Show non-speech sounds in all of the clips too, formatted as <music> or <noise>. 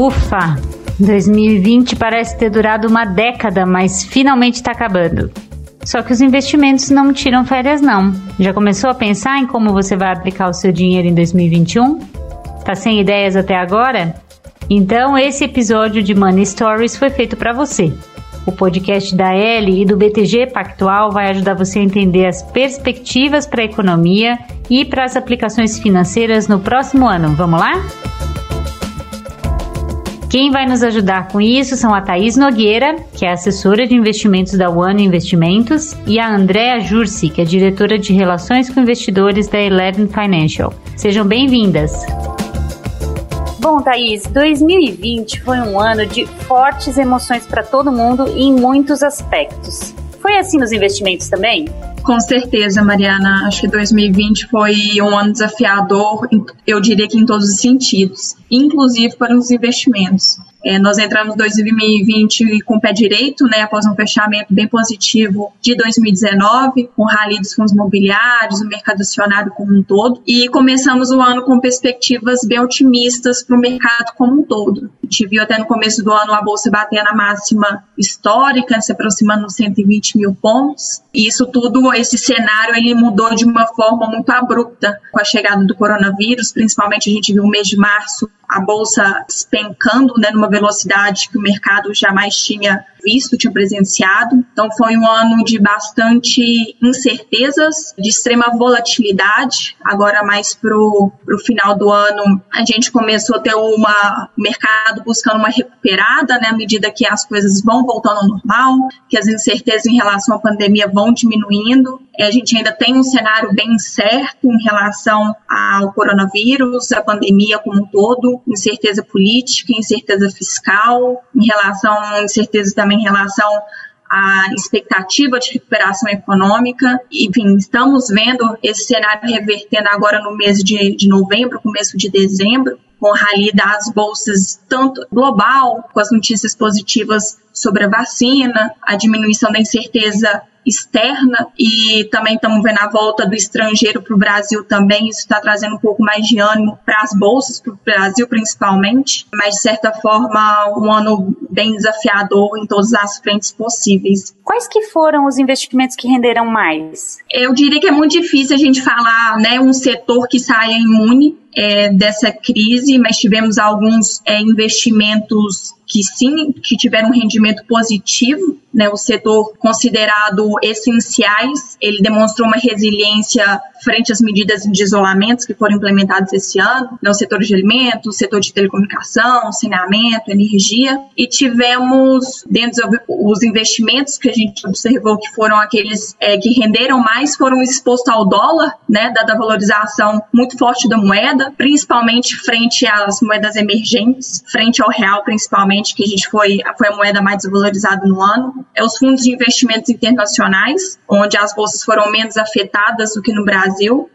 Ufa! 2020 parece ter durado uma década, mas finalmente está acabando. Só que os investimentos não tiram férias, não. Já começou a pensar em como você vai aplicar o seu dinheiro em 2021? Tá sem ideias até agora? Então, esse episódio de Money Stories foi feito para você. O podcast da L e do BTG Pactual vai ajudar você a entender as perspectivas para a economia e para as aplicações financeiras no próximo ano. Vamos lá? Quem vai nos ajudar com isso são a Thaís Nogueira, que é assessora de investimentos da One Investimentos, e a Andrea Jursi, que é diretora de relações com investidores da Eleven Financial. Sejam bem-vindas! Bom, Thaís, 2020 foi um ano de fortes emoções para todo mundo em muitos aspectos. Foi assim nos investimentos também? Com certeza, Mariana. Acho que 2020 foi um ano desafiador, eu diria que em todos os sentidos, inclusive para os investimentos. É, nós entramos em 2020 com o pé direito, né, após um fechamento bem positivo de 2019, com o rally dos fundos imobiliários, o mercado acionário como um todo, e começamos o ano com perspectivas bem otimistas para o mercado como um todo. A gente viu até no começo do ano a bolsa bater na máxima histórica, se aproximando dos 120 mil pontos, e isso tudo, esse cenário, ele mudou de uma forma muito abrupta com a chegada do coronavírus, principalmente a gente viu o mês de março a bolsa despencando né, numa velocidade que o mercado jamais tinha visto, tinha presenciado. Então foi um ano de bastante incertezas, de extrema volatilidade. Agora mais pro, pro final do ano a gente começou a ter uma mercado buscando uma recuperada, né, à medida que as coisas vão voltando ao normal, que as incertezas em relação à pandemia vão diminuindo. É, a gente ainda tem um cenário bem certo em relação ao coronavírus, a pandemia como um todo, incerteza política, incerteza fiscal, em relação a incerteza também em relação à expectativa de recuperação econômica. Enfim, estamos vendo esse cenário revertendo agora no mês de, de novembro, começo de dezembro, com o rally das bolsas tanto global, com as notícias positivas sobre a vacina, a diminuição da incerteza externa e também estamos vendo a volta do estrangeiro para o Brasil também. Isso está trazendo um pouco mais de ânimo para as bolsas, para o Brasil principalmente, mas de certa forma um ano bem desafiador em todas as frentes possíveis. Quais que foram os investimentos que renderam mais? Eu diria que é muito difícil a gente falar, né, um setor que saia imune é, dessa crise, mas tivemos alguns é, investimentos que sim, que tiveram um rendimento positivo, né, o setor considerado essenciais, ele demonstrou uma resiliência frente às medidas de isolamento que foram implementadas esse ano, né, o setor de alimentos, setor de telecomunicação, saneamento, energia, e tivemos, dentro dos investimentos que a gente observou que foram aqueles é, que renderam mais, foram expostos ao dólar, né, dada a valorização muito forte da moeda, principalmente frente às moedas emergentes, frente ao real principalmente, que a gente foi, foi a moeda mais desvalorizada no ano. É os fundos de investimentos internacionais, onde as bolsas foram menos afetadas do que no Brasil.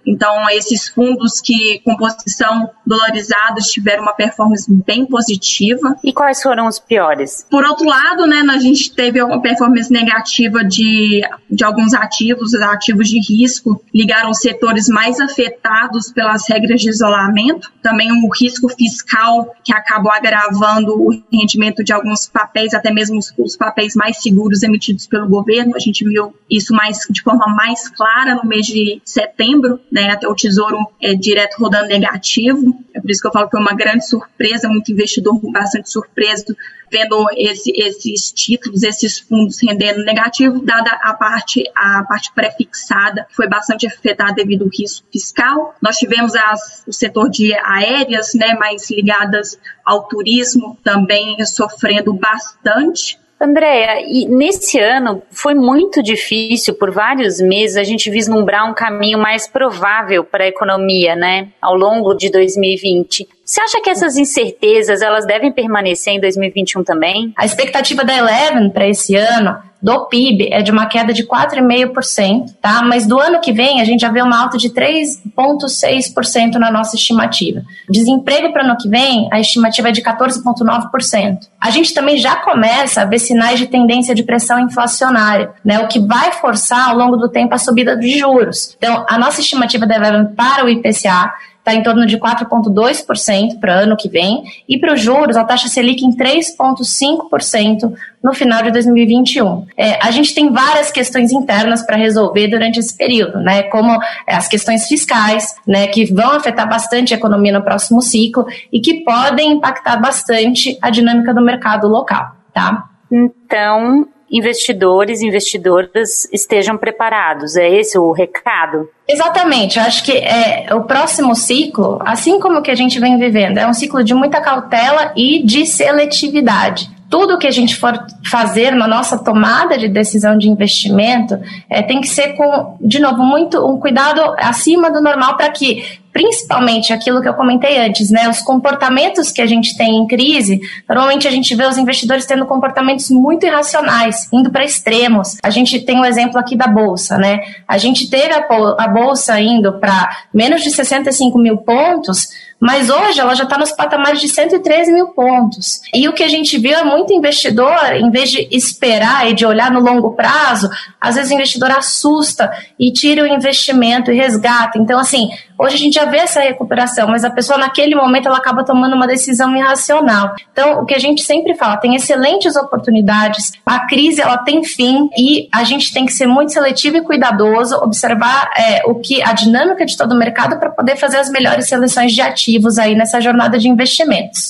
Então, esses fundos que, com posição dolarizados, tiveram uma performance bem positiva. E quais foram os piores? Por outro lado, né, a gente teve uma performance negativa de, de alguns ativos, ativos de risco, ligaram os setores mais afetados pelas regras de isolamento. Também o risco fiscal, que acabou agravando o rendimento rendimento de alguns papéis, até mesmo os, os, papéis mais seguros emitidos pelo governo. A gente viu isso mais de forma mais clara no mês de setembro, né, até o Tesouro é, direto rodando negativo. É por isso que eu falo que foi uma grande surpresa, muito investidor bastante surpreso vendo esse, esses títulos, esses fundos rendendo negativo, dada a parte, a parte pré-fixada, que foi bastante afetada devido ao risco fiscal. Nós tivemos as, o setor de aéreas, né, mais ligadas ao turismo, também sofrendo bastante. Andréia, e nesse ano foi muito difícil, por vários meses, a gente vislumbrar um caminho mais provável para a economia, né, ao longo de 2020. Você acha que essas incertezas elas devem permanecer em 2021 também? A expectativa da Eleven para esse ano do PIB é de uma queda de 4,5%, tá? Mas do ano que vem a gente já vê uma alta de 3,6% na nossa estimativa. Desemprego para o ano que vem, a estimativa é de 14,9%. A gente também já começa a ver sinais de tendência de pressão inflacionária, né? O que vai forçar ao longo do tempo a subida de juros. Então, a nossa estimativa da Eleven para o IPCA está em torno de 4,2% para o ano que vem, e para os juros, a taxa Selic em 3,5% no final de 2021. É, a gente tem várias questões internas para resolver durante esse período, né? Como as questões fiscais, né, que vão afetar bastante a economia no próximo ciclo e que podem impactar bastante a dinâmica do mercado local, tá? Então, investidores e investidoras estejam preparados. É esse o recado? Exatamente. Eu acho que é, o próximo ciclo, assim como o que a gente vem vivendo, é um ciclo de muita cautela e de seletividade tudo que a gente for fazer na nossa tomada de decisão de investimento é, tem que ser com, de novo, muito um cuidado acima do normal para que principalmente aquilo que eu comentei antes, né? Os comportamentos que a gente tem em crise, normalmente a gente vê os investidores tendo comportamentos muito irracionais, indo para extremos. A gente tem o um exemplo aqui da bolsa, né? A gente teve a bolsa indo para menos de 65 mil pontos mas hoje ela já está nos patamares de 113 mil pontos. E o que a gente viu é muito investidor, em vez de esperar e de olhar no longo prazo, às vezes o investidor assusta e tira o investimento e resgata. Então, assim, hoje a gente já vê essa recuperação, mas a pessoa naquele momento ela acaba tomando uma decisão irracional. Então, o que a gente sempre fala, tem excelentes oportunidades, a crise ela tem fim e a gente tem que ser muito seletivo e cuidadoso, observar é, o que a dinâmica de todo o mercado para poder fazer as melhores seleções de ativos ativos aí nessa jornada de investimentos.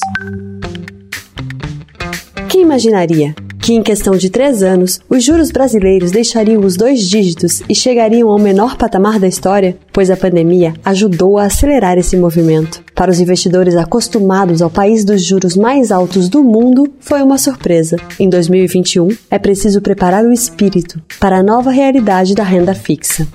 Quem imaginaria que em questão de três anos os juros brasileiros deixariam os dois dígitos e chegariam ao menor patamar da história? Pois a pandemia ajudou a acelerar esse movimento. Para os investidores acostumados ao país dos juros mais altos do mundo, foi uma surpresa. Em 2021, é preciso preparar o espírito para a nova realidade da renda fixa.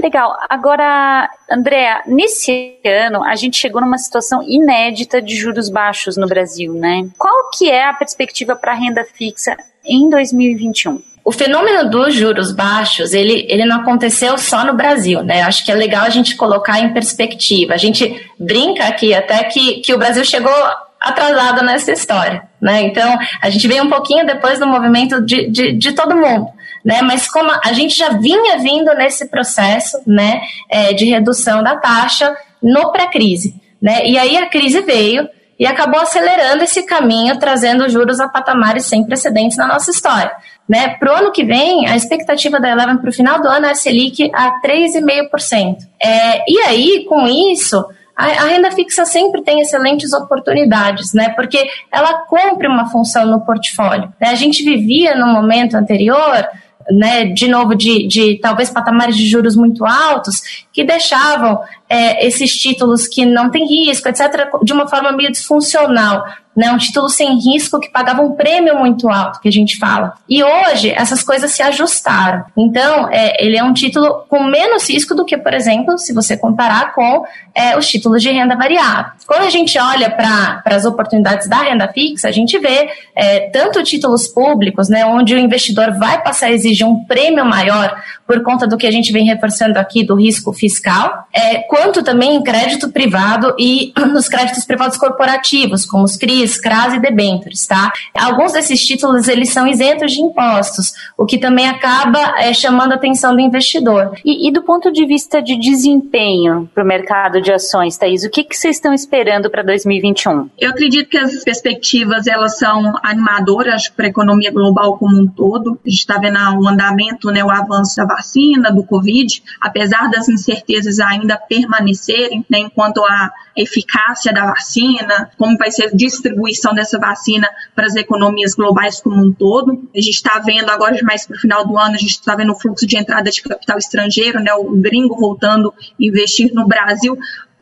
Legal. Agora, Andréa, nesse ano a gente chegou numa situação inédita de juros baixos no Brasil, né? Qual que é a perspectiva para a renda fixa em 2021? O fenômeno dos juros baixos, ele, ele não aconteceu só no Brasil, né? Acho que é legal a gente colocar em perspectiva. A gente brinca aqui até que, que o Brasil chegou atrasado nessa história, né? Então, a gente veio um pouquinho depois do movimento de, de, de todo mundo né? Mas como a gente já vinha vindo nesse processo, né, é, de redução da taxa no pré-crise, né? E aí a crise veio e acabou acelerando esse caminho, trazendo juros a patamares sem precedentes na nossa história. Né? Para o ano que vem, a expectativa da Eleven para o final do ano é a Selic a 3,5%. É, e aí, com isso, a, a, renda fixa sempre tem excelentes oportunidades, né? Porque ela cumpre uma função no portfólio. Né? A gente vivia no momento anterior né, de novo, de, de talvez patamares de juros muito altos, que deixavam é, esses títulos que não têm risco, etc., de uma forma meio disfuncional né? Um título sem risco que pagava um prêmio muito alto, que a gente fala. E hoje essas coisas se ajustaram. Então, é, ele é um título com menos risco do que, por exemplo, se você comparar com é, os títulos de renda variável. Quando a gente olha para as oportunidades da renda fixa, a gente vê é, tanto títulos públicos, né, onde o investidor vai passar a exigir um prêmio maior por conta do que a gente vem reforçando aqui do risco fiscal, é, quanto também em crédito privado e <clears throat> nos créditos privados corporativos, como os CRIs, CRAS e debêntures, tá? Alguns desses títulos, eles são isentos de impostos, o que também acaba é, chamando a atenção do investidor. E, e do ponto de vista de desempenho para o mercado de ações, Thaís, o que, que vocês estão esperando para 2021? Eu acredito que as perspectivas, elas são animadoras para a economia global como um todo. A gente está vendo o andamento, né, o avanço da vacina, do Covid, apesar das incertezas ainda permanecerem, né, enquanto a eficácia da vacina, como vai ser a distribuição dessa vacina para as economias globais como um todo. A gente está vendo agora, mais para o final do ano, a gente está vendo o fluxo de entrada de capital estrangeiro, né, o gringo voltando a investir no Brasil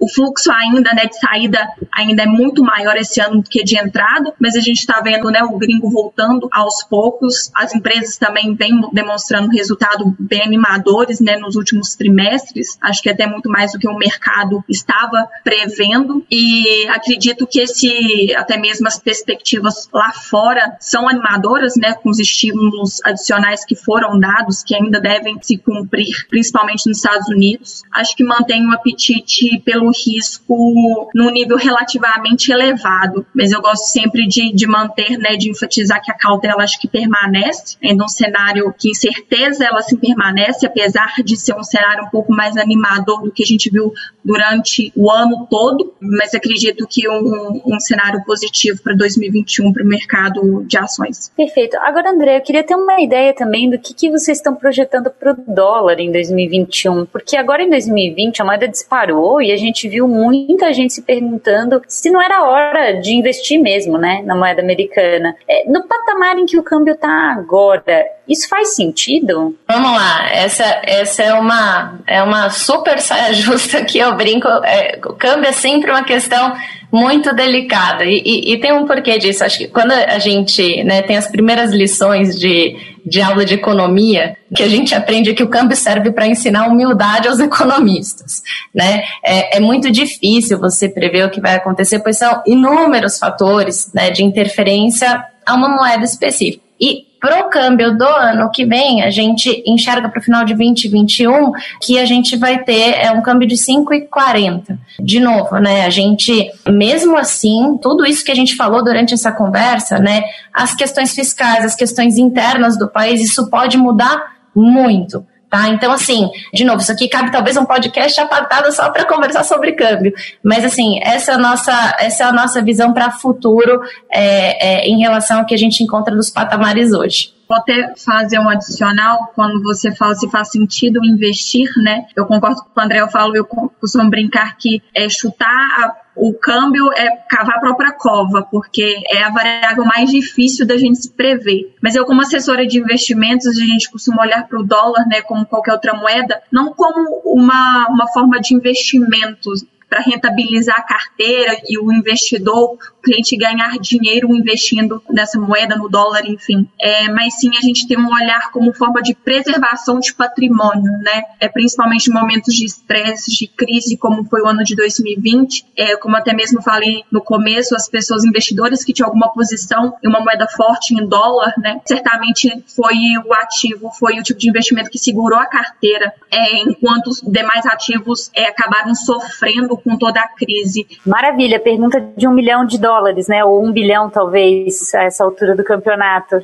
o fluxo ainda né, de saída ainda é muito maior esse ano do que de entrada, mas a gente está vendo né, o gringo voltando aos poucos. As empresas também vêm demonstrando resultados bem animadores né, nos últimos trimestres. Acho que até muito mais do que o mercado estava prevendo. E acredito que esse, até mesmo as perspectivas lá fora são animadoras, né, com os estímulos adicionais que foram dados, que ainda devem se cumprir, principalmente nos Estados Unidos. Acho que mantém o apetite pelo risco num nível relativamente elevado. Mas eu gosto sempre de, de manter, né, de enfatizar que a cautela acho que permanece, ainda um cenário que incerteza ela se permanece, apesar de ser um cenário um pouco mais animador do que a gente viu durante o ano todo, mas acredito que um, um cenário positivo para 2021 para o mercado de ações. Perfeito. Agora, André, eu queria ter uma ideia também do que, que vocês estão projetando para o dólar em 2021, porque agora em 2020 a moeda disparou e a gente viu muita gente se perguntando se não era hora de investir mesmo, né, na moeda americana. É, no patamar em que o câmbio está agora, isso faz sentido? Vamos lá, essa, essa é uma é uma super saia <laughs> justa que eu brinco. É, o câmbio é sempre uma questão muito delicada. E, e, e, tem um porquê disso. Acho que quando a gente né, tem as primeiras lições de, de aula de economia, que a gente aprende que o câmbio serve para ensinar humildade aos <laughs> economistas. Né? É, é, muito difícil você prever o que vai acontecer, pois são inúmeros fatores né, de interferência a uma moeda específica. E Pro câmbio do ano que vem, a gente enxerga para o final de 2021 que a gente vai ter é, um câmbio de 5,40. De novo, né? A gente, mesmo assim, tudo isso que a gente falou durante essa conversa, né? As questões fiscais, as questões internas do país, isso pode mudar muito. Tá? Então, assim, de novo, isso aqui cabe talvez um podcast apartado só para conversar sobre câmbio. Mas, assim, essa é a nossa, essa é a nossa visão para futuro é, é, em relação ao que a gente encontra nos patamares hoje. Vou até fazer um adicional quando você fala se faz sentido investir, né? Eu concordo com o André, eu falo, eu costumo brincar que é chutar a, o câmbio é cavar a própria cova, porque é a variável mais difícil da gente se prever. Mas eu, como assessora de investimentos, a gente costuma olhar para o dólar, né, como qualquer outra moeda, não como uma, uma forma de investimento, para rentabilizar a carteira e o investidor, cliente ganhar dinheiro investindo nessa moeda, no dólar, enfim. É, mas sim a gente tem um olhar como forma de preservação de patrimônio, né? É, principalmente em momentos de estresse, de crise, como foi o ano de 2020. É, como até mesmo falei no começo, as pessoas investidoras que tinham alguma posição em uma moeda forte em dólar, né? Certamente foi o ativo, foi o tipo de investimento que segurou a carteira, é, enquanto os demais ativos é, acabaram sofrendo com toda a crise. Maravilha, pergunta de um milhão de dólares, né? Ou um bilhão, talvez, a essa altura do campeonato.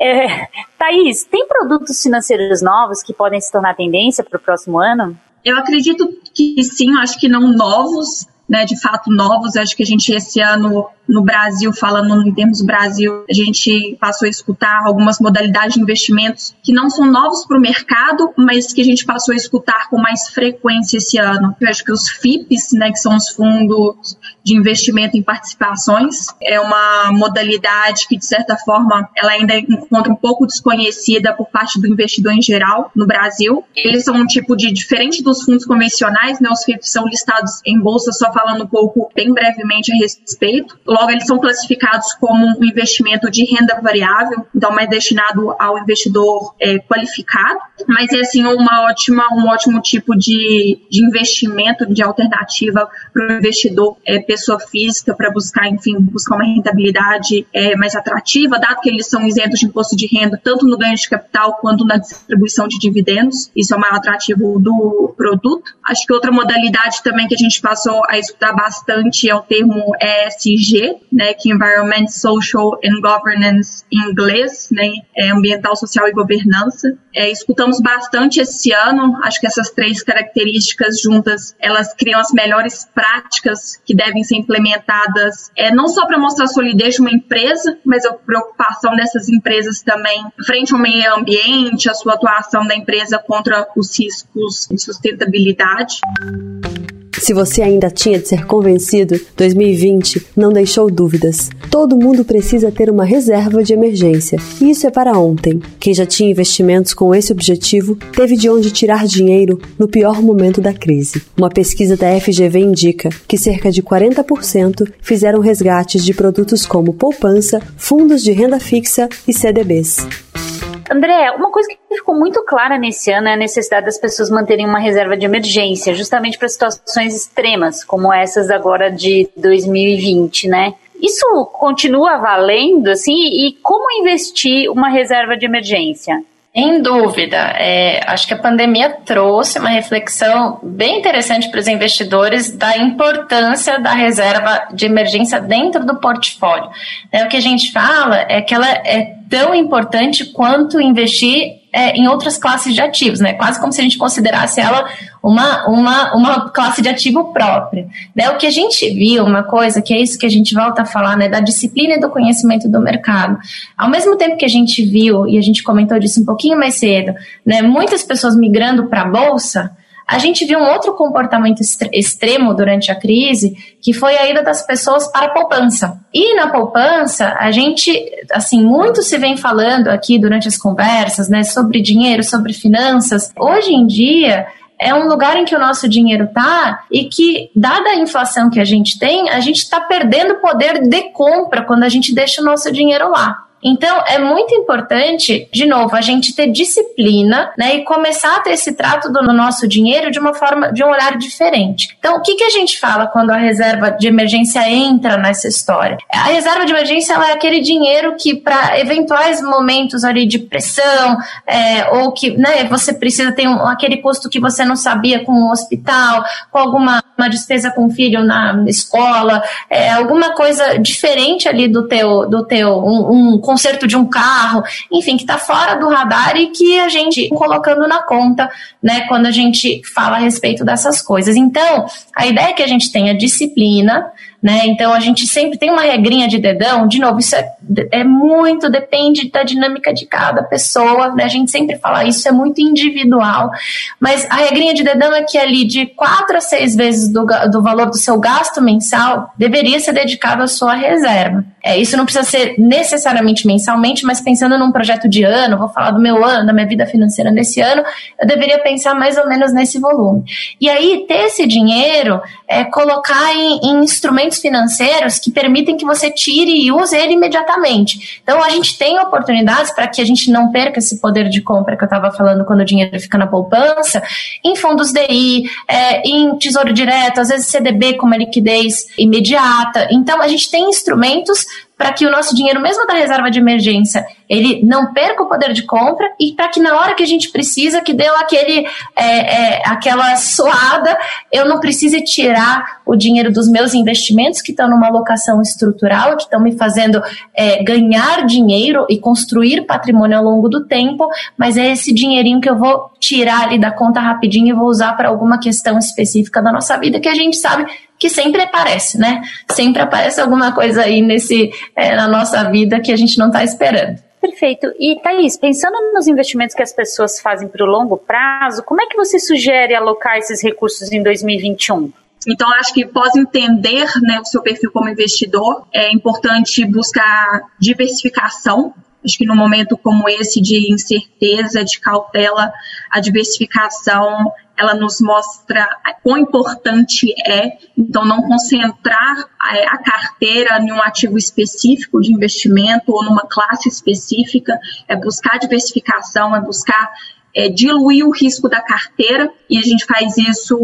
É, Thaís, tem produtos financeiros novos que podem se tornar tendência para o próximo ano? Eu acredito que sim, acho que não novos, né, de fato novos. Acho que a gente esse ano no Brasil, falando em termos Brasil, a gente passou a escutar algumas modalidades de investimentos que não são novos para o mercado, mas que a gente passou a escutar com mais frequência esse ano. Eu acho que os FIPs, né, que são os fundos de investimento em participações, é uma modalidade que, de certa forma, ela ainda encontra um pouco desconhecida por parte do investidor em geral no Brasil. Eles são um tipo de diferente dos fundos convencionais, né? Os FIPs são listados em bolsa, só falando um pouco bem brevemente a respeito. Logo, eles são classificados como um investimento de renda variável, então mais destinado ao investidor é, qualificado. Mas é assim uma ótima, um ótimo tipo de, de investimento, de alternativa para o investidor é, pessoa física para buscar, enfim, buscar uma rentabilidade é, mais atrativa, dado que eles são isentos de imposto de renda, tanto no ganho de capital quanto na distribuição de dividendos. Isso é o maior atrativo do produto. Acho que outra modalidade também que a gente passou a estudar bastante é o termo ESG, né, que é Environment, Social and Governance em inglês, né, é ambiental, social e governança. É, escutamos bastante esse ano, acho que essas três características juntas, elas criam as melhores práticas que devem ser implementadas, é, não só para mostrar a solidez de uma empresa, mas a preocupação dessas empresas também frente ao meio ambiente, a sua atuação da empresa contra os riscos de sustentabilidade. Se você ainda tinha de ser convencido, 2020 não deixou dúvidas. Todo mundo precisa ter uma reserva de emergência, e isso é para ontem. Quem já tinha investimentos com esse objetivo teve de onde tirar dinheiro no pior momento da crise. Uma pesquisa da FGV indica que cerca de 40% fizeram resgates de produtos como poupança, fundos de renda fixa e CDBs. André, uma coisa que ficou muito clara nesse ano é a necessidade das pessoas manterem uma reserva de emergência, justamente para situações extremas, como essas agora de 2020, né? Isso continua valendo, assim, e como investir uma reserva de emergência? Em dúvida. É, acho que a pandemia trouxe uma reflexão bem interessante para os investidores da importância da reserva de emergência dentro do portfólio. É, o que a gente fala é que ela é tão importante quanto investir é, em outras classes de ativos, né? Quase como se a gente considerasse ela uma, uma, uma classe de ativo própria. Né? O que a gente viu, uma coisa que é isso que a gente volta a falar, né? Da disciplina e do conhecimento do mercado. Ao mesmo tempo que a gente viu, e a gente comentou disso um pouquinho mais cedo, né? Muitas pessoas migrando para a Bolsa, a gente viu um outro comportamento extremo durante a crise, que foi a ida das pessoas para a poupança. E na poupança, a gente, assim, muito se vem falando aqui durante as conversas, né, sobre dinheiro, sobre finanças. Hoje em dia, é um lugar em que o nosso dinheiro está e que, dada a inflação que a gente tem, a gente está perdendo poder de compra quando a gente deixa o nosso dinheiro lá. Então, é muito importante, de novo, a gente ter disciplina, né, e começar a ter esse trato do nosso dinheiro de uma forma, de um olhar diferente. Então, o que, que a gente fala quando a reserva de emergência entra nessa história? A reserva de emergência é aquele dinheiro que, para eventuais momentos ali de pressão, é, ou que, né, você precisa ter um, aquele custo que você não sabia com o hospital, com alguma uma despesa com o filho na escola, é, alguma coisa diferente ali do teu, do teu, um, um conserto de um carro, enfim, que está fora do radar e que a gente colocando na conta, né, quando a gente fala a respeito dessas coisas. Então, a ideia é que a gente tenha disciplina, né? Então a gente sempre tem uma regrinha de dedão, de novo, isso é, é muito, depende da dinâmica de cada pessoa, né? A gente sempre fala isso, é muito individual, mas a regrinha de dedão é que ali de quatro a seis vezes do, do valor do seu gasto mensal deveria ser dedicado à sua reserva. É, isso não precisa ser necessariamente mensalmente, mas pensando num projeto de ano, vou falar do meu ano, da minha vida financeira nesse ano, eu deveria pensar mais ou menos nesse volume. E aí, ter esse dinheiro, é, colocar em, em instrumentos financeiros que permitem que você tire e use ele imediatamente. Então, a gente tem oportunidades para que a gente não perca esse poder de compra que eu estava falando quando o dinheiro fica na poupança, em fundos DI, é, em tesouro direto, às vezes CDB com uma liquidez imediata. Então, a gente tem instrumentos para que o nosso dinheiro, mesmo da reserva de emergência, ele não perca o poder de compra e para que na hora que a gente precisa, que deu aquele, é, é, aquela suada, eu não precise tirar o dinheiro dos meus investimentos que estão numa alocação estrutural, que estão me fazendo é, ganhar dinheiro e construir patrimônio ao longo do tempo, mas é esse dinheirinho que eu vou tirar ali da conta rapidinho e vou usar para alguma questão específica da nossa vida que a gente sabe que sempre aparece, né? Sempre aparece alguma coisa aí nesse, é, na nossa vida que a gente não está esperando. Perfeito. E Thaís, pensando nos investimentos que as pessoas fazem para o longo prazo, como é que você sugere alocar esses recursos em 2021? Então, acho que pós entender né, o seu perfil como investidor, é importante buscar diversificação Acho que num momento como esse de incerteza, de cautela, a diversificação ela nos mostra quão importante é, então, não concentrar a carteira em um ativo específico de investimento ou numa classe específica, é buscar diversificação, é buscar é, diluir o risco da carteira, e a gente faz isso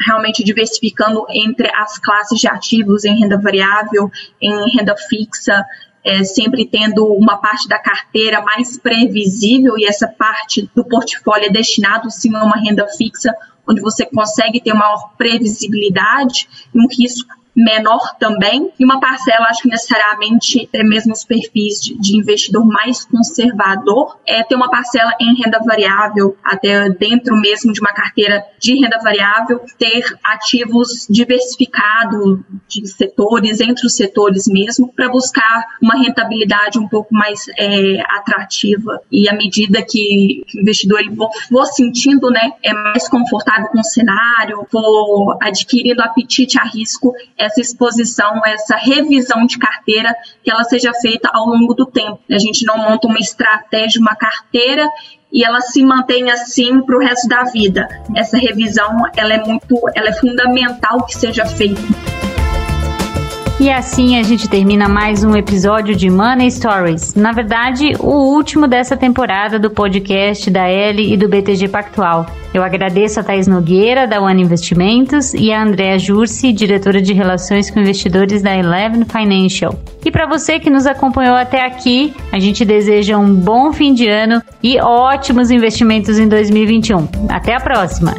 realmente diversificando entre as classes de ativos em renda variável, em renda fixa, é, sempre tendo uma parte da carteira mais previsível e essa parte do portfólio é destinado sim a uma renda fixa, onde você consegue ter maior previsibilidade e um risco menor também, e uma parcela, acho que necessariamente, até mesmo os perfis de, de, investidor mais conservador, é ter uma parcela em renda variável, até dentro mesmo de uma carteira de renda variável, ter ativos diversificados de setores, entre os setores mesmo, para buscar uma rentabilidade um pouco mais é, atrativa. E à medida que o investidor ele for, for sentindo, né, é mais confortável com o cenário, for adquirindo apetite a risco, é essa exposição, essa revisão de carteira, que ela seja feita ao longo do tempo. A gente não monta uma estratégia, uma carteira e ela se mantém assim para o resto da vida. Essa revisão, ela é muito, ela é fundamental que seja feita. E assim a gente termina mais um episódio de Money Stories. Na verdade, o último dessa temporada do podcast da L e do BTG Pactual. Eu agradeço a Thais Nogueira, da One Investimentos, e a Andrea Jursi, diretora de Relações com Investidores da Eleven Financial. E para você que nos acompanhou até aqui, a gente deseja um bom fim de ano e ótimos investimentos em 2021. Até a próxima!